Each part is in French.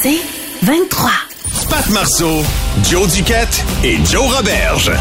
C'est 23. Pat Marceau, Joe Duquette et Joe Roberge.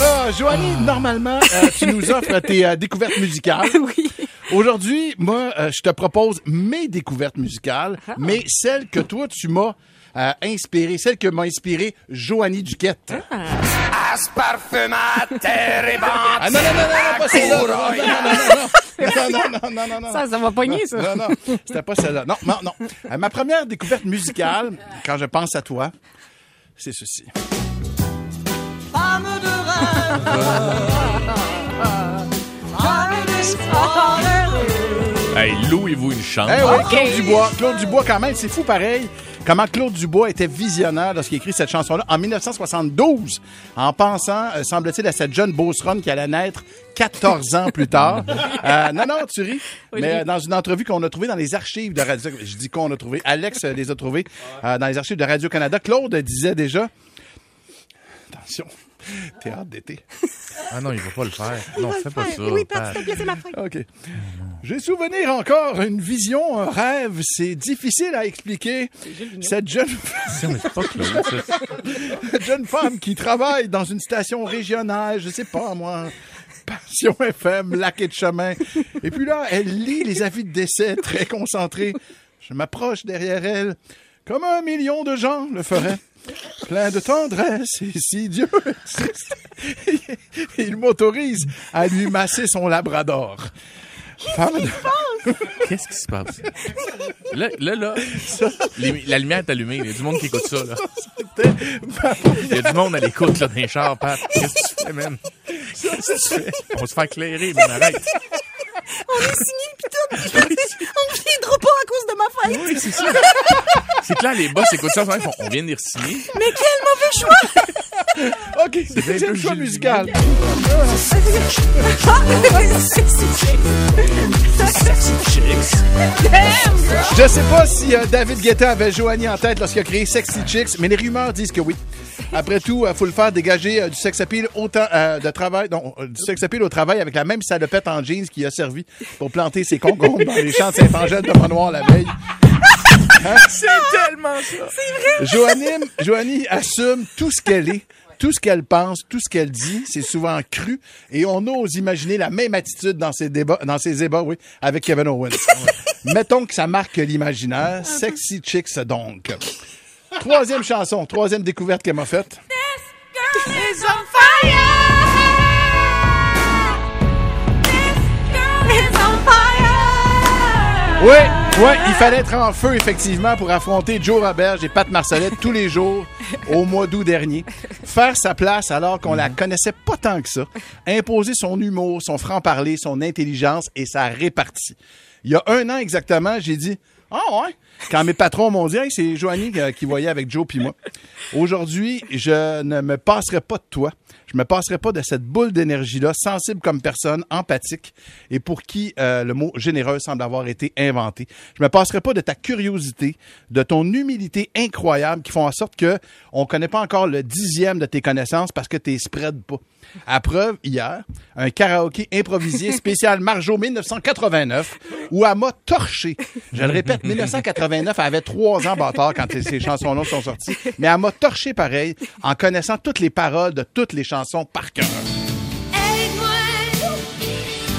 Ah, Joanie, normalement, euh, tu nous offres tes euh, découvertes musicales. Oui. Aujourd'hui, moi, euh, je te propose mes découvertes musicales, mais celles que toi, tu m'as euh, inspirées, celles que m'a inspiré Joanie Duquette. As parfumater et Ah non, non, non, non, non, pas celle-là. Non, non, non, non, non, non, non, non. Ça, ça va pogner, ça. Non, non, c'était pas celle-là. Non, non, non. Euh, ma première découverte musicale, quand je pense à toi, c'est ceci. Hey, louez-vous une chambre. Eh oui, Claude Dubois. Claude Dubois, quand même, c'est fou pareil. Comment Claude Dubois était visionnaire lorsqu'il écrit cette chanson-là en 1972, en pensant, euh, semble-t-il, à cette jeune Beauceronne qui allait naître 14 ans plus tard. Euh, non, non, tu ris. Mais euh, dans une entrevue qu'on a trouvée dans les archives de Radio... Je dis qu'on a trouvé. Alex euh, les a trouvées euh, dans les archives de Radio-Canada. Claude disait déjà... Attention, théâtre d'été. Ah non, il va pas le faire. Non, fais pas ça. Oui, Pat. S'il te plaît, c'est ma fête. OK. J'ai souvenir encore une vision, un rêve. C'est difficile à expliquer. Cette jeune, cette jeune femme qui travaille dans une station régionale, je sais pas moi, Passion FM, Lac et de chemin. Et puis là, elle lit les avis de décès très concentrée. Je m'approche derrière elle, comme un million de gens le feraient. Plein de tendresse, et si Dieu existe, il m'autorise à lui masser son labrador. Qu'est-ce qui se passe? Là, là, là, les- la lumière est allumée. Il y a du monde qui écoute ça, là. Il y a du monde à l'écoute, là, dans les chars, Pat. Qu'est-ce que tu fais, man? Qu'est-ce que tu fais? On va se faire éclairer, mais arrête. On est signé tout. On ne viendra pas à cause de ma fête. Oui, c'est ça. C'est que là, les boss écoutent ça, ils font, on vient de les signer. Mais quel mauvais choix. OK, c'est le choix Gilles musical. Je sais pas si euh, David Guetta avait Joanie en tête lorsqu'il a créé Sexy Chicks, mais les rumeurs disent que oui. Après tout, il faut le faire dégager euh, du sex appeal autant euh, de travail, non, euh, du sex appeal au travail avec la même salopette en jeans qui a servi pour planter ses concombres dans les champs de Saint-Angèle de Manoir la veille. C'est tellement ça. Joanie, Joanie assume tout ce qu'elle est, tout ce qu'elle pense, tout ce qu'elle dit. C'est souvent cru. Et on ose imaginer la même attitude dans ses débats, dans ses débats, oui, avec Kevin Owens. Mettons que ça marque l'imaginaire. Sexy Chicks, donc. Troisième chanson, troisième découverte qu'elle m'a faite. Oui, oui, il fallait être en feu, effectivement, pour affronter Joe Roberge et Pat Marcelette tous les jours au mois d'août dernier. Faire sa place alors qu'on la connaissait pas tant que ça. Imposer son humour, son franc-parler, son intelligence et sa répartie. Il y a un an exactement, j'ai dit Ah? Quand mes patrons m'ont dit c'est Joanie euh, qui voyait avec Joe puis moi. Aujourd'hui, je ne me passerai pas de toi. Je me passerai pas de cette boule d'énergie-là, sensible comme personne, empathique, et pour qui euh, le mot généreux semble avoir été inventé. Je me passerai pas de ta curiosité, de ton humilité incroyable, qui font en sorte que on connaît pas encore le dixième de tes connaissances parce que t'es spread pas. À preuve, hier, un karaoké improvisé spécial Marjo 1989, où elle m'a torché. Je le répète, 1989, elle avait trois ans, bâtard, quand ces chansons-là sont sorties. Mais elle m'a torché pareil, en connaissant toutes les paroles de toutes les chansons par cœur. Aide-moi,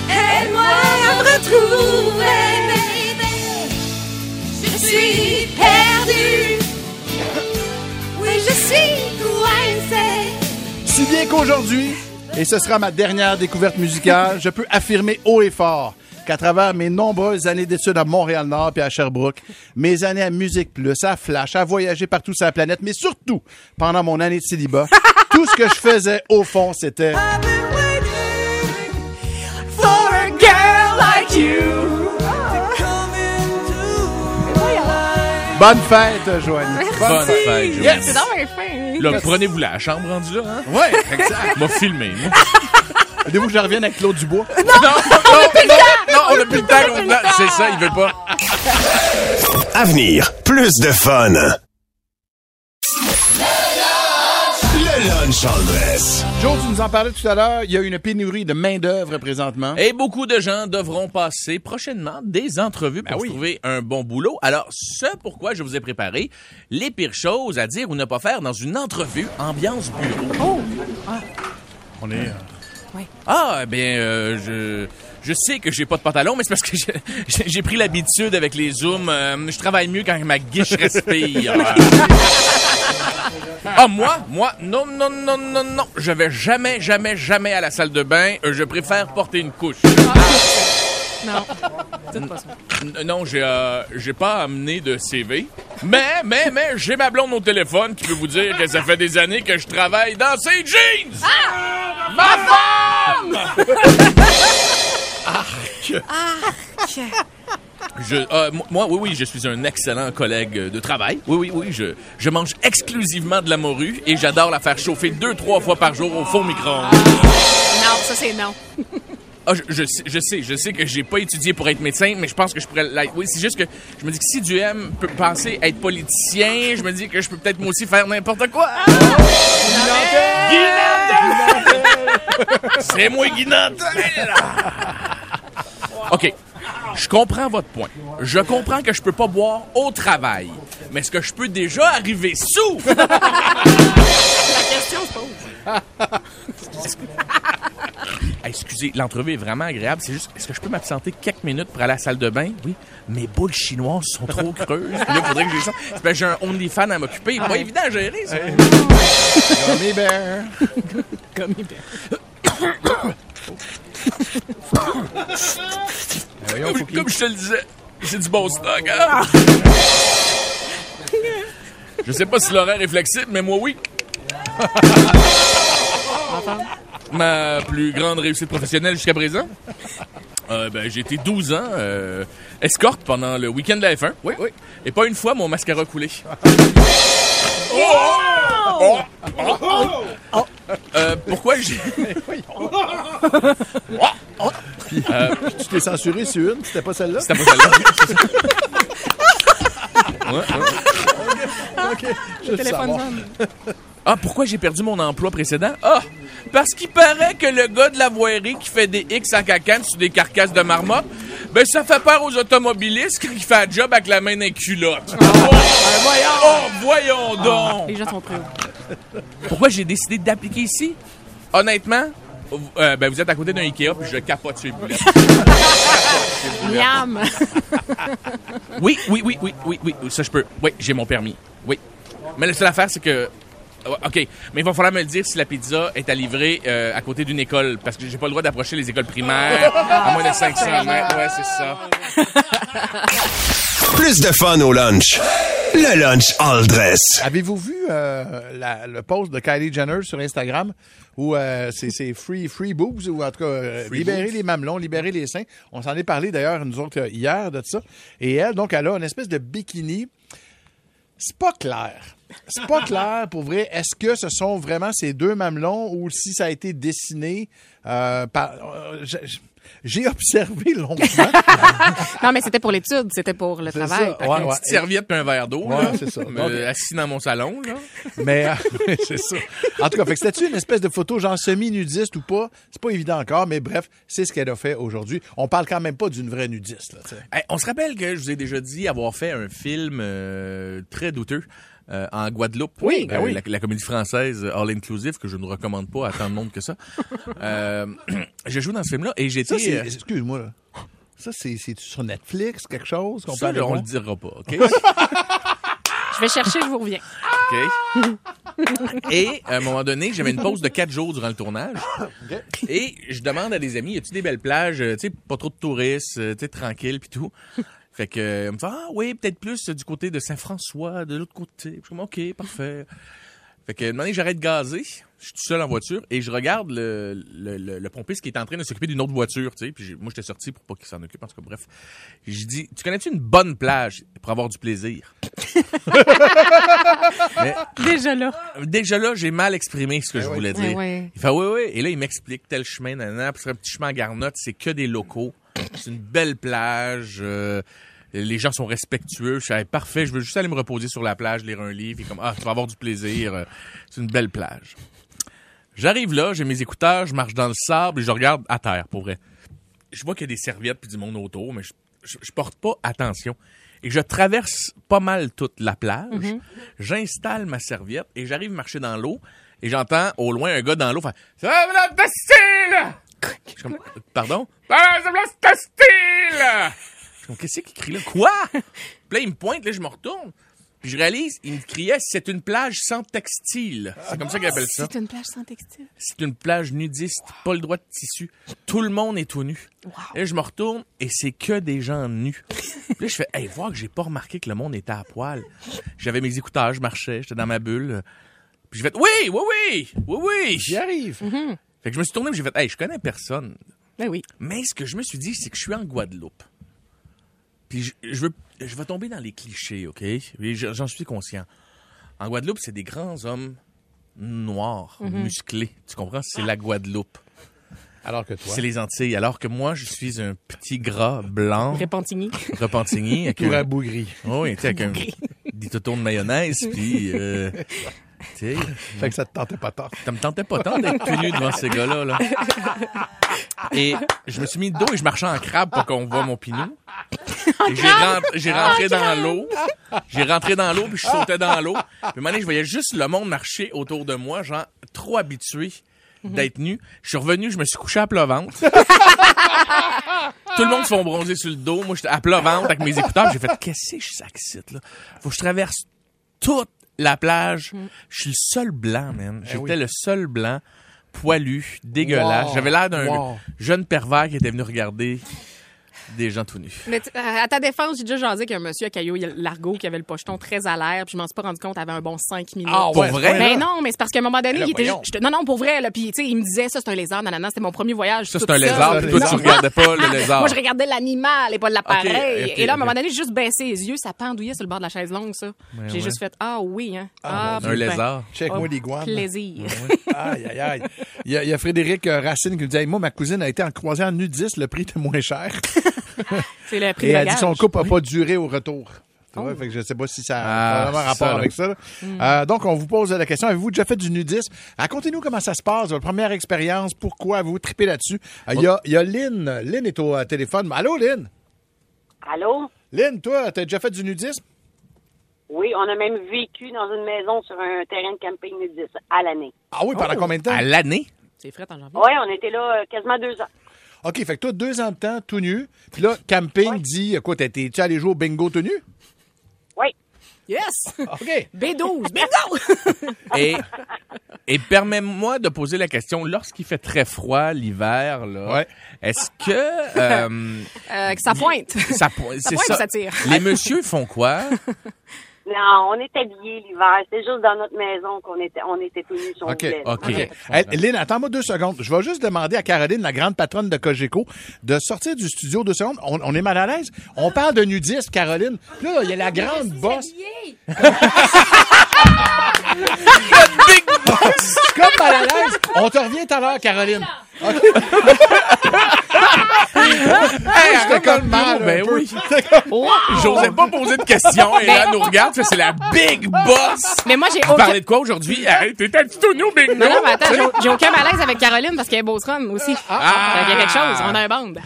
aide-moi à me retrouver, baby. Je suis perdue. Oui, je suis coincée. Si bien qu'aujourd'hui, et ce sera ma dernière découverte musicale, je peux affirmer haut et fort qu'à travers mes nombreuses années d'études à Montréal-Nord et à Sherbrooke, mes années à Musique Plus, à Flash, à voyager partout sur la planète, mais surtout pendant mon année de célibat, tout ce que je faisais au fond, c'était Bonne fête, Joanie. Bonne fête, Joanie. Yes! C'est dans mes fins. Là, prenez-vous la chambre rendue là, hein? Ouais, exact. M'a filmé, moi. Voulez-vous que je revienne avec Claude Dubois? Non, non, non, non, on a plus le temps. C'est ça, il veut pas. Avenir, plus de fun. Lunch. Joe, tu nous en parlais tout à l'heure, il y a une pénurie de main-d'œuvre présentement. Et beaucoup de gens devront passer prochainement des entrevues pour Ben oui. trouver un bon boulot. Alors, ce pourquoi je vous ai préparé les pires choses à dire ou ne pas faire dans une entrevue ambiance bureau. On est. euh, Ah, bien, euh, je, je sais que j'ai pas de pantalon, mais c'est parce que j'ai pris l'habitude avec les zooms. euh, je travaille mieux quand ma guiche respire. ah, moi, moi, non, non, non, non, non. Je vais jamais, jamais, jamais à la salle de bain. Euh, Je préfère porter une couche. Non. Dites pas ça. N- Non, j'ai euh, j'ai pas amené de CV. Mais, mais, mais, j'ai ma blonde au téléphone qui peut vous dire que ça fait des années que je travaille dans ses jeans! Ma femme! Je, euh, mo- moi, oui, oui, je suis un excellent collègue de travail. Oui, oui, oui, je, je mange exclusivement de la morue et j'adore la faire chauffer deux, trois fois par jour au fond micro-ondes. Non, ça c'est non. Ah, je, je sais, je sais, je sais que j'ai pas étudié pour être médecin, mais je pense que je pourrais l'être. Oui, c'est juste que je me dis que si Duhem peut penser être politicien, je me dis que je peux peut-être moi aussi faire n'importe quoi. Guy Nantel! C'est moi Guy Nantel! OK. Je comprends votre point. Je comprends que je peux pas boire au travail. Mais est-ce que je peux déjà arriver sous? La question se pose. Excusez, l'entrevue est vraiment agréable. C'est juste, est-ce que je peux m'absenter quelques minutes pour aller à la salle de bain? Oui. Mes boules chinoises sont trop creuses. Puis là, il faudrait que j'ai ça. C'est parce que j'ai un OnlyFans à m'occuper. Pas évident à gérer, ça. Gummy bear. Voyons, faut qu'il- Comme je te le disais, c'est du bon stock, hein? Je sais pas si l'horaire est flexible, mais moi, oui. Ma plus grande réussite professionnelle jusqu'à présent? Euh, ben, j'ai été 12 ans euh, escorte pendant le week-end de la F1. Oui, oui. Et pas une fois, mon mascara a coulé. Oh! Oh! Euh, pourquoi j'ai... Tu t'es censuré sur une, c'était pas celle-là? C'était pas celle-là. Ouais, ouais. Ok, je veux Téléphone. Ah, pourquoi j'ai perdu mon emploi précédent? Ah, parce qu'il paraît que le gars de la voirie qui fait des X en cacane sur des carcasses de marmotte, ben ça fait peur aux automobilistes qui fait un job avec la main d'un culotte. Oh, oh, voyons donc! Les gens sont. Pourquoi j'ai décidé d'appliquer ici? Honnêtement, euh, ben vous êtes à côté d'un Ikea puis je capote sur les. Miam. Oui, oui, oui, oui, oui, oui, ça je peux. Oui, j'ai mon permis. Oui. Mais la seule affaire, c'est que. Ouais, OK, mais il va falloir me le dire si la pizza est à livrer euh, à côté d'une école, parce que j'ai pas le droit d'approcher les écoles primaires à moins de 500 mètres. Ouais, c'est ça. Plus de fun au lunch. Le lunch all dress. Avez-vous vu euh, la- le post de Kylie Jenner sur Instagram où euh, c'est c'est free free boobs ou en tout cas euh, libérer les mamelons, libérer les seins? On s'en est parlé d'ailleurs nous autres euh, hier de ça. Et elle donc elle a une espèce de bikini. C'est pas clair. C'est pas clair pour vrai. Est-ce que ce sont vraiment ces deux mamelons ou si ça a été dessiné euh, par. euh, je- je- J'ai observé longuement. Non, mais c'était pour l'étude, c'était pour le travail. ça, ouais. Petite serviette puis un verre d'eau. Ouais, c'est ça. Assis dans mon salon, là. Mais euh, c'est ça. En tout cas, fait que c'était-tu une espèce de photo genre semi-nudiste ou pas? C'est pas évident encore, mais bref, c'est ce qu'elle a fait aujourd'hui. On parle quand même pas d'une vraie nudiste, là. Hey, on se rappelle que je vous ai déjà dit avoir fait un film euh, très douteux euh, en Guadeloupe. Oui, ben Euh, oui. La, la comédie française euh, All Inclusive, que je ne recommande pas à tant de monde que ça. euh, j'ai joué dans ce film-là et euh, excuse-moi, là. Ça, c'est, c'est sur Netflix, quelque chose qu'on ça, peut là, on le dira pas, OK? Je vais chercher, je vous reviens. OK. Et à un moment donné, j'avais une pause de quatre jours durant le tournage. Et je demande à des amis, y a-tu des belles plages, tu sais, pas trop de touristes, tu sais, tranquille puis tout. Fait que, on me fait, ah oui, peut-être plus du côté de Saint-François, de l'autre côté. Je suis comme, OK, parfait. Fait que, une j'arrête de gazer. Je suis tout seul en voiture et je regarde le, le, le, le pompiste qui est en train de s'occuper d'une autre voiture, tu sais. Puis j'ai- moi, j'étais sorti pour pas qu'il s'en occupe. En tout cas, bref. Je dis, tu connais-tu une bonne plage pour avoir du plaisir? Mais Déjà là. déjà là, j'ai mal exprimé ce que je voulais dire. Eh ouais. Il fait, oui, oui. Et là, il m'explique tel chemin, nanana, puis c'est un petit chemin en garnotte, c'est que des locaux. C'est une belle plage. euh, les gens sont respectueux. Je suis hey, parfait, je veux juste aller me reposer sur la plage, lire un livre. Et comme, ah, tu vas avoir du plaisir. euh, c'est une belle plage. J'arrive là, j'ai mes écouteurs, je marche dans le sable et je regarde à terre, pour vrai. Je vois qu'il y a des serviettes puis du monde autour, mais je, je, je porte pas attention. Et je traverse pas mal toute la plage. J'installe ma serviette et j'arrive marcher dans l'eau et j'entends au loin un gars dans l'eau faire « Ça va, la Bastille! » Je suis comme, pardon? Je comme, qu'est-ce qu'il crie là? Quoi? Puis là, il me pointe, là, je me retourne. Puis je réalise, il me criait, c'est une plage sans textile. C'est comme ça qu'il appelle ça. C'est une plage sans textile. C'est une plage nudiste, pas le droit de tissu. Tout le monde est tout nu. Et là, je me retourne et c'est que des gens nus. Puis là, je fais, hey, voir que j'ai pas remarqué que le monde était à poil. J'avais mes écouteurs, je marchais, j'étais dans ma bulle. Puis j'ai fait, oui, oui, oui, oui, oui. J'y arrive. Fait que je me suis tourné et j'ai fait, hey, je connais personne. Ben oui. Mais ce que je me suis dit, c'est que je suis en Guadeloupe. Puis je, je veux, je vais tomber dans les clichés, OK? J'en suis conscient. En Guadeloupe, c'est des grands hommes noirs, musclés. Tu comprends? C'est la Guadeloupe. Alors que toi, C'est les Antilles. Alors que moi, je suis un petit gras blanc, Repentigny. repentigny, avec tout un, rabougri. oh, oui, tu sais, avec un des toutons de mayonnaise, puis... Euh, tu sais, Fait que ça te tentait pas tant. ça me tentait pas tant d'être tout nu devant ces gars-là. Là. Et je me suis mis de dos et je marchais en crabe pour qu'on voit mon pinou. Et j'ai rentré, j'ai rentré dans l'eau. J'ai rentré dans l'eau puis je sautais dans l'eau. Puis à un moment donné, je voyais juste le monde marcher autour de moi, genre trop habitué d'être nu. Je suis revenu, je me suis couché à plat ventre. Tout le monde se font bronzer sur le dos. Moi, j'étais à plat ventre avec mes écouteurs. J'ai fait, qu'est-ce que je s'accite, là? Faut que je traverse toute la plage. Je suis le seul blanc, man. J'étais oui. le seul blanc, poilu, dégueulasse. Wow. J'avais l'air d'un Wow. jeune pervers qui était venu regarder des gens tout nus. Mais tu- euh, à ta défense, j'ai déjà jasé avec un monsieur à Caillou Largo qui avait le pocheton très à l'air, puis je m'en suis pas rendu compte, il avait un bon 5 minutes. Ah, Pour ouais, vrai? Ben là? non, mais c'est parce qu'à un moment donné, là, il était juste, non, non, pour vrai, là, puis tu sais, il me disait, ça, c'est un lézard, nanana, c'était mon premier voyage. Ça, c'est un lézard, puis toi, tu regardais pas le lézard. Moi, je regardais l'animal et pas l'appareil. Et là, à un moment donné, j'ai juste baissé les yeux, ça pendouillait sur le bord de la chaise longue, ça. j'ai ouais. juste fait, ah oui, hein. Ah, Un ben, lézard. Check-moi l'iguane. Plaisir. Aïe, aïe, aïe. Il y a, il y a Frédéric euh, Racine qui nous dit Moi, ma cousine a été en croisière nudiste, le prix était moins cher. C'est le prix Et elle dit que son couple n'a pas duré au retour. Fait que je sais pas si ça Ah, a vraiment c'est rapport ça, avec ça. là. Euh, donc, on vous pose la question avez-vous déjà fait du nudisme? Racontez-nous comment ça se passe, votre première expérience, pourquoi vous tripez là-dessus? Euh, Il y, a, il y a Lynn. Lynn est au euh, téléphone. Allô, Lynn? Allô? Lynn, toi, t'as déjà fait du nudisme? Oui, on a même vécu dans une maison sur un terrain de camping nudiste à l'année. Ah oui, pendant combien de temps? À l'année? C'est frais en janvier. Oui, on était là euh, quasiment deux ans. OK, fait que toi, deux ans de temps, tout nu. Puis là, camping dit Quoi, t'es-tu allé jouer au bingo tout nu? Oui. Yes! OK. B12, bingo! Et, et permets-moi de poser la question, lorsqu'il fait très froid l'hiver, là, Ouais. est-ce que euh, Euh, que ça pointe. ça, po- pointe ça, ou ça tire? les messieurs font quoi? Non, on était habillés l'hiver. C'était juste dans notre maison qu'on était, on était tous nus on OK. OK. OK. Hey, Lynn, attends-moi deux secondes. Je vais juste demander à Caroline, la grande patronne de Cogeco, de sortir du studio deux secondes. On, on est mal à l'aise. On parle de nudisme, Caroline. Là, il y a la grande bosse. Big boss! Comme mal à l'aise. On te revient tout à l'heure, Caroline. OK. Hey, J'étais comme mal. un Ben peu. oui. J'osais pas poser de questions. Et là, elle nous regarde, c'est la big boss. Mais moi, j'ai aucun... parlez de quoi aujourd'hui? Hey, T'étais tout nous, bingo? Non, non, mais attends, j'ai- aucun malaise avec Caroline parce qu'elle est Beauceron aussi. Ah. Il y a quelque chose, on a un bande.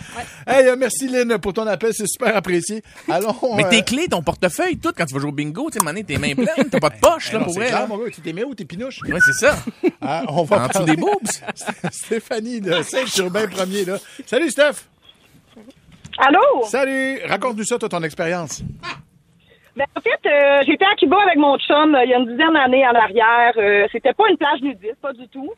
Hey, euh, merci, Lynn, pour ton appel. C'est super apprécié. Allons. Mais euh, tes clés, ton portefeuille, tout, quand tu vas jouer au bingo, tu sais, tes mains pleines, t'as pas de poche, là, non, pour c'est vrai. clair, mon gars. Tu t'es mis où, tes pinouches? Ouais, c'est ça. Ah, on va En dessous parler- des boobs. Stéphanie de Saint-Urbain premier là. Salut, Steph. Allô? Salut. Raconte-nous ça, toi, ton expérience. Ben, en fait, euh, j'étais à Cuba avec mon chum euh, il y a une dizaine d'années en arrière. Euh, c'était pas une plage nudiste, pas du tout.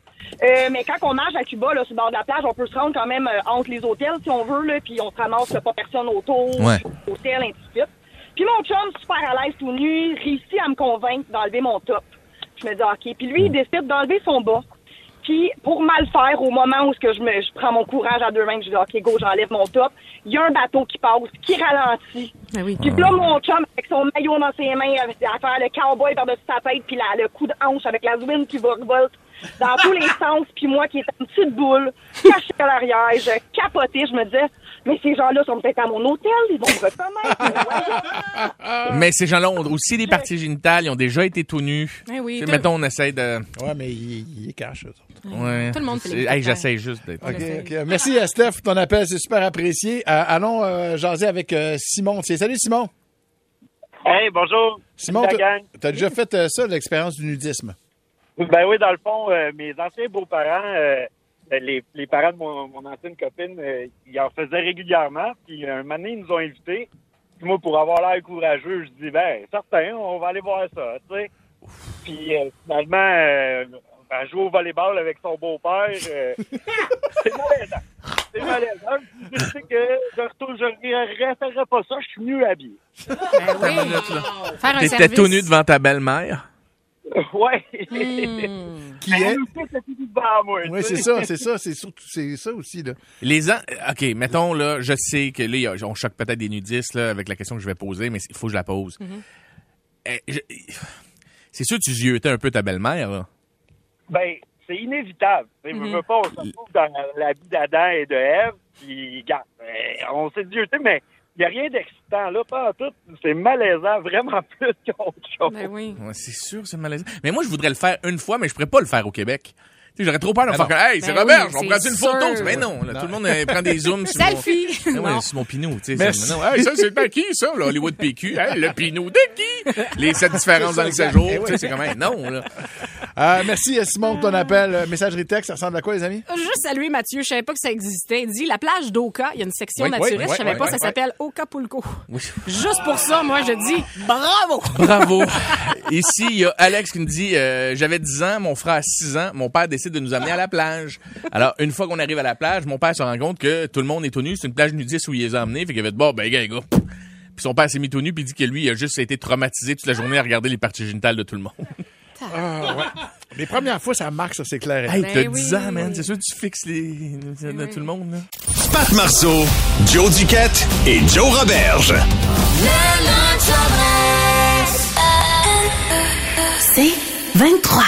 Euh, mais quand on marche à Cuba, là, sur le bord de la plage, on peut se rendre quand même euh, entre les hôtels, si on veut, là, puis on se ramasse là, pas personne autour, Ouais. hôtel, ainsi de suite. Puis mon chum, super à l'aise tout nu, réussit à me convaincre d'enlever mon top. Je me dis, OK. Puis lui, il décide d'enlever son bas. Puis pour mal faire, au moment où je, me, je prends mon courage à deux mains, je dis, OK, go, j'enlève mon top, il y a un bateau qui passe, qui ralentit. Ben oui. Puis là, mon chum, avec son maillot dans ses mains, à faire le cowboy par-dessus sa tête, puis la- le coup de hanche avec la zouine qui va revolte dans tous les sens, puis moi qui étais une petite boule, cachée à l'arrière, je capotais, je me disais, mais ces gens-là sont peut-être à mon hôtel, ils vont me reconnaître. mais ces gens-là ont aussi des parties génitales, ils ont déjà été tout nus. Eh oui, mettons, on essaie de... Ouais, mais il, il est cash, eux autres. Ouais. Tout le monde fait Hey, j'essaie juste d'être... OK, essaye. OK. Merci à Steph pour ton appel, c'est super apprécié. Euh, allons euh, jaser avec euh, Simon. Tiens, Salut Simon. Hey, bonjour. Simon, t'as gang. t'as déjà fait euh, ça, l'expérience du nudisme? Ben oui, dans le fond, euh, mes anciens beaux-parents, euh, les, les parents de mon, mon ancienne copine, euh, ils en faisaient régulièrement. Puis un moment donné, ils nous ont invités. Puis moi, pour avoir l'air courageux, je dis, ben, certain, on va aller voir ça, tu sais. Puis euh, finalement, euh, ben, jouer au volleyball avec son beau-père, euh, c'est malaisant. C'est malaisant. Je sais que je retourne, je ne referai pas ça, je suis mieux habillé. Ben oui. Faire un T'étais tout nu devant ta belle-mère? ouais. Hmm. Qui est? Oui, c'est ça, c'est ça, c'est surtout- c'est ça aussi, là. Les ans, OK, mettons, là, je sais que là, on choque peut-être des nudistes, là, avec la question que je vais poser, mais il faut que je la pose. Mm-hmm. Eh, je- C'est sûr que tu ziotais un peu ta belle-mère, là. Ben, c'est inévitable. Mhm. veux, veux pas, on se retrouve dans la vie d'Adam et de Ève, puis regarde, euh, on s'est dit, mais il n'y a rien d'excitant là, pas en tout. C'est malaisant, vraiment plus qu'autre chose. Ben oui. Ouais, c'est sûr, c'est malaisant. Mais moi, je voudrais le faire une fois, mais je pourrais pas le faire au Québec. Tu sais, J'aurais trop peur de me Ben faire comme, hey, c'est Ben Robert, oui, on c'est prend une photo. sûr. Mais non, là, tout le monde euh, prend des zooms sur mon... Selfie. Ah ouais, Non. sur mon pinou, tu sais. Merci. c'est- non, hey, ça, c'est à qui, ça, là, Hollywood PQ? Hey, le pinou de qui? Les sept différences dans le séjour, Eh tu sais, c'est comme, hey, non, là. Euh, merci Simon pour ton appel. Euh, Messagerie texte, ça ressemble à quoi, les amis? Juste saluer Mathieu, je savais pas que ça existait. Il dit la plage d'Oka, il y a une section Oui, naturiste, oui, je savais pas, ça oui. s'appelle Okapulco. Oui. Juste pour ça, moi, je dis bravo. Bravo. Ici, il y a Alex qui me dit euh, J'avais 10 ans, mon frère a 6 ans, mon père décide de nous amener à la plage. Alors, une fois qu'on arrive à la plage, mon père se rend compte que tout le monde est tout nu. C'est une plage nudiste où il les a emmenés. Fait qu'il avait dit Bon, ben, gars, gars. Puis son père s'est mis tout nu, puis il dit que lui, il a juste été traumatisé toute la journée à regarder les parties génitales de tout le monde. Les premières fois, ça marque, ça, c'est clair. Hey, Ben t'as oui. 10 ans, man. C'est sûr que tu fixes les... de tout le monde, là. Pat Marceau, Joe Duquette et Joe Roberge. C'est 23.